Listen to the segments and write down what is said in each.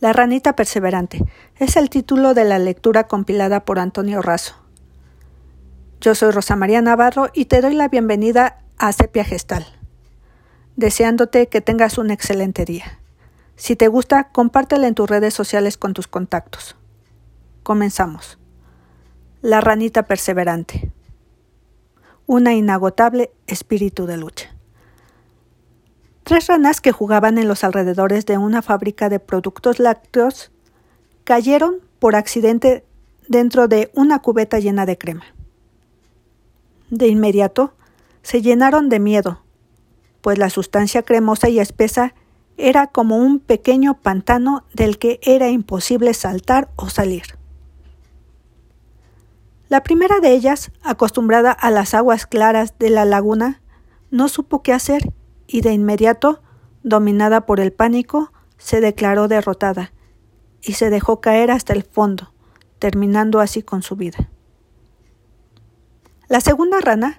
La ranita perseverante es el título de la lectura compilada por Antonio Razo. Yo soy Rosa María Navarro y te doy la bienvenida a Sepia Gestal, deseándote que tengas un excelente día. Si te gusta, compártela en tus redes sociales con tus contactos. Comenzamos. La ranita perseverante. Una inagotable espíritu de lucha. Tres ranas que jugaban en los alrededores de una fábrica de productos lácteos cayeron por accidente dentro de una cubeta llena de crema. De inmediato se llenaron de miedo, pues la sustancia cremosa y espesa era como un pequeño pantano del que era imposible saltar o salir. La primera de ellas, acostumbrada a las aguas claras de la laguna, no supo qué hacer y de inmediato, dominada por el pánico, se declaró derrotada y se dejó caer hasta el fondo, terminando así con su vida. La segunda rana,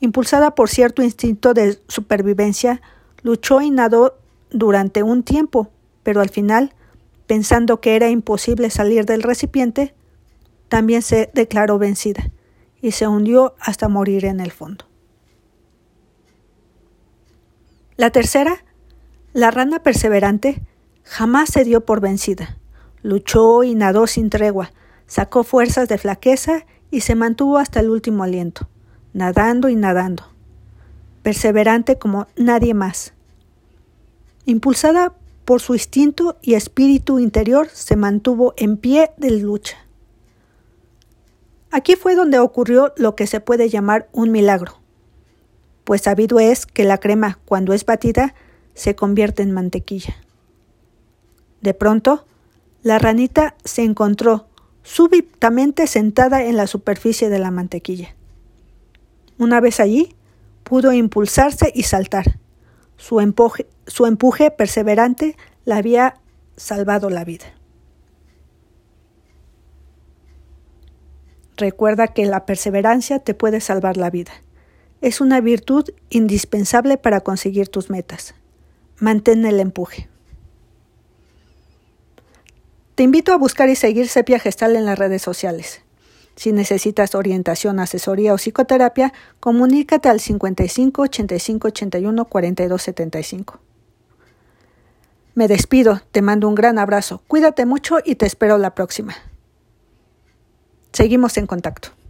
impulsada por cierto instinto de supervivencia, luchó y nadó durante un tiempo, pero al final, pensando que era imposible salir del recipiente, también se declaró vencida y se hundió hasta morir en el fondo. La tercera, la rana perseverante, jamás se dio por vencida. Luchó y nadó sin tregua, sacó fuerzas de flaqueza y se mantuvo hasta el último aliento, nadando y nadando, perseverante como nadie más. Impulsada por su instinto y espíritu interior, se mantuvo en pie de lucha. Aquí fue donde ocurrió lo que se puede llamar un milagro pues sabido es que la crema, cuando es batida, se convierte en mantequilla. De pronto, la ranita se encontró súbitamente sentada en la superficie de la mantequilla. Una vez allí, pudo impulsarse y saltar. Su empuje, su empuje perseverante la había salvado la vida. Recuerda que la perseverancia te puede salvar la vida es una virtud indispensable para conseguir tus metas. Mantén el empuje. Te invito a buscar y seguir Sepia Gestal en las redes sociales. Si necesitas orientación, asesoría o psicoterapia, comunícate al 55 85 81 42 75. Me despido, te mando un gran abrazo, cuídate mucho y te espero la próxima. Seguimos en contacto.